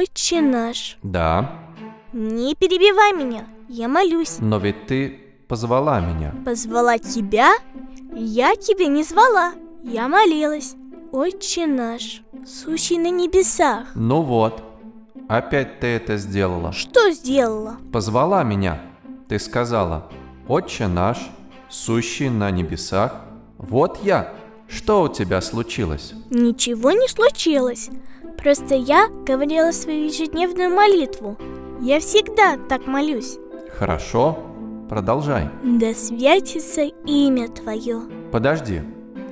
Отче наш. Да, Не перебивай меня, я молюсь. но ведь ты позвала меня. Позвала тебя? Я тебя не звала, я молилась. Отче наш, сущий на небесах. Ну вот, опять ты это сделала. Что сделала? Позвала меня. Ты сказала, «Отче наш, сущий на небесах». Вот я. Что у тебя случилось? Ничего не случилось. Просто я говорила свою ежедневную молитву. Я всегда так молюсь. Хорошо, продолжай. Да святится имя Твое. Подожди,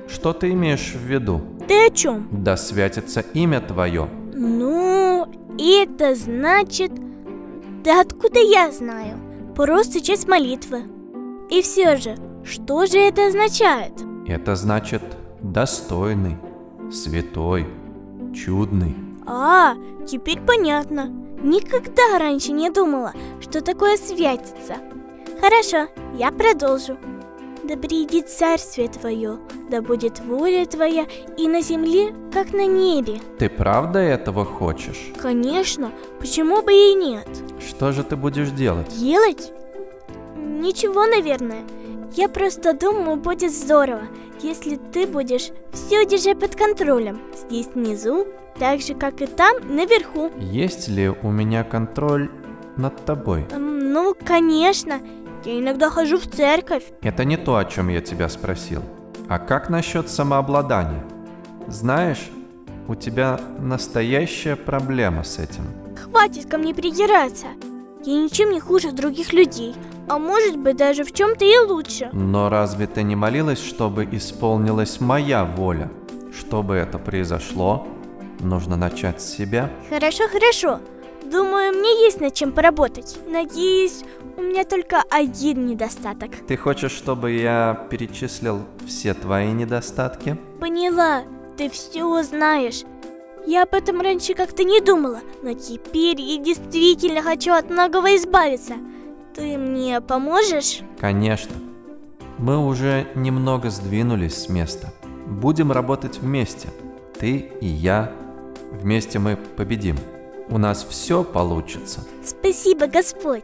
что ты имеешь в виду? Ты о чем? Да святится имя твое. Ну, это значит... Да откуда я знаю? Просто часть молитвы. И все же, что же это означает? Это значит достойный, святой, чудный. А, теперь понятно. Никогда раньше не думала, что такое святится. Хорошо, я продолжу. Да придет царствие твое, да будет воля твоя и на земле, как на небе. Ты правда этого хочешь? Конечно, почему бы и нет? Что же ты будешь делать? Делать? Ничего, наверное. Я просто думаю, будет здорово, если ты будешь все держать под контролем. Здесь внизу, так же, как и там, наверху. Есть ли у меня контроль над тобой? Эм, Ну, конечно. Я иногда хожу в церковь. Это не то, о чем я тебя спросил. А как насчет самообладания? Знаешь, у тебя настоящая проблема с этим. Хватит ко мне придираться. Я ничем не хуже других людей. А может быть, даже в чем-то и лучше. Но разве ты не молилась, чтобы исполнилась моя воля? Чтобы это произошло, нужно начать с себя. Хорошо, хорошо. Думаю, мне есть над чем поработать. Надеюсь, у меня только один недостаток. Ты хочешь, чтобы я перечислил все твои недостатки? Поняла, ты все знаешь. Я об этом раньше как-то не думала, но теперь я действительно хочу от многого избавиться. Ты мне поможешь? Конечно. Мы уже немного сдвинулись с места. Будем работать вместе. Ты и я. Вместе мы победим. У нас все получится. Спасибо, Господь.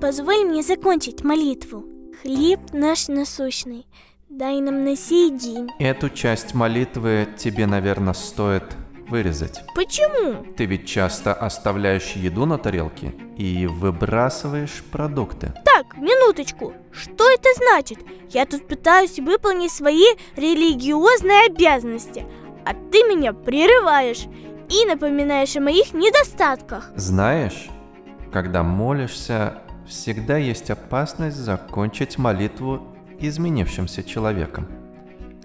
Позволь мне закончить молитву. Хлеб наш насущный, дай нам на сей день. Эту часть молитвы тебе, наверное, стоит вырезать. Почему? Ты ведь часто оставляешь еду на тарелке и выбрасываешь продукты. Так, минуточку. Что это значит? Я тут пытаюсь выполнить свои религиозные обязанности, а ты меня прерываешь и напоминаешь о моих недостатках. Знаешь, когда молишься, всегда есть опасность закончить молитву изменившимся человеком.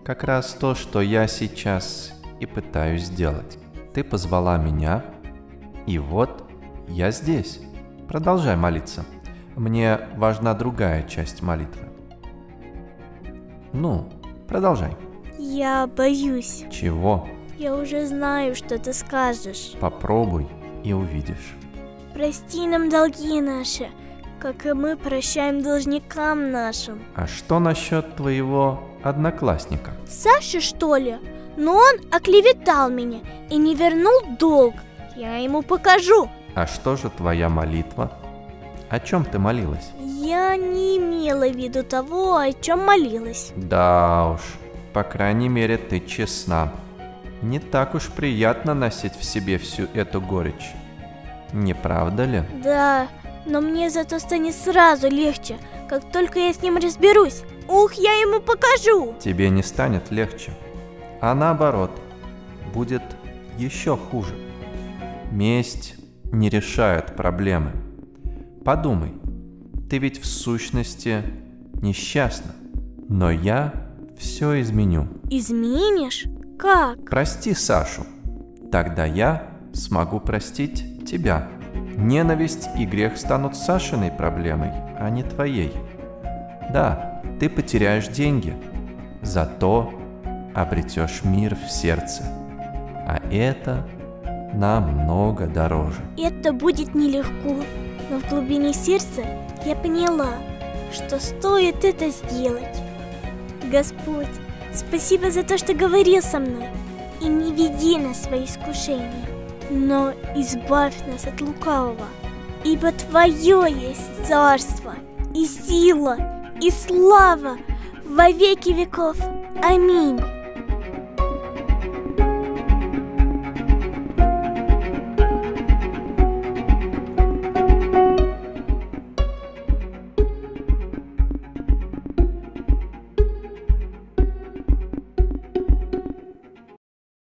Как раз то, что я сейчас и пытаюсь сделать. Ты позвала меня, и вот я здесь. Продолжай молиться. Мне важна другая часть молитвы. Ну, продолжай. Я боюсь. Чего? Я уже знаю, что ты скажешь. Попробуй и увидишь. Прости нам долги наши, как и мы прощаем должникам нашим. А что насчет твоего одноклассника? Саша, что ли? Но он оклеветал меня и не вернул долг. Я ему покажу. А что же твоя молитва? О чем ты молилась? Я не имела в виду того, о чем молилась. Да уж, по крайней мере ты честна. Не так уж приятно носить в себе всю эту горечь. Не правда ли? Да, но мне зато станет сразу легче, как только я с ним разберусь. Ух, я ему покажу! Тебе не станет легче. А наоборот, будет еще хуже. Месть не решает проблемы. Подумай, ты ведь в сущности несчастна. Но я все изменю. Изменишь? Как? Прости Сашу. Тогда я смогу простить тебя. Ненависть и грех станут Сашиной проблемой, а не твоей. Да, ты потеряешь деньги, зато обретешь мир в сердце. А это намного дороже. Это будет нелегко, но в глубине сердца я поняла, что стоит это сделать. Господь, спасибо за то, что говорил со мной, и не веди на свои искушения. но избавь нас от лукавого, ибо Твое есть царство, и сила, и слава во веки веков. Аминь.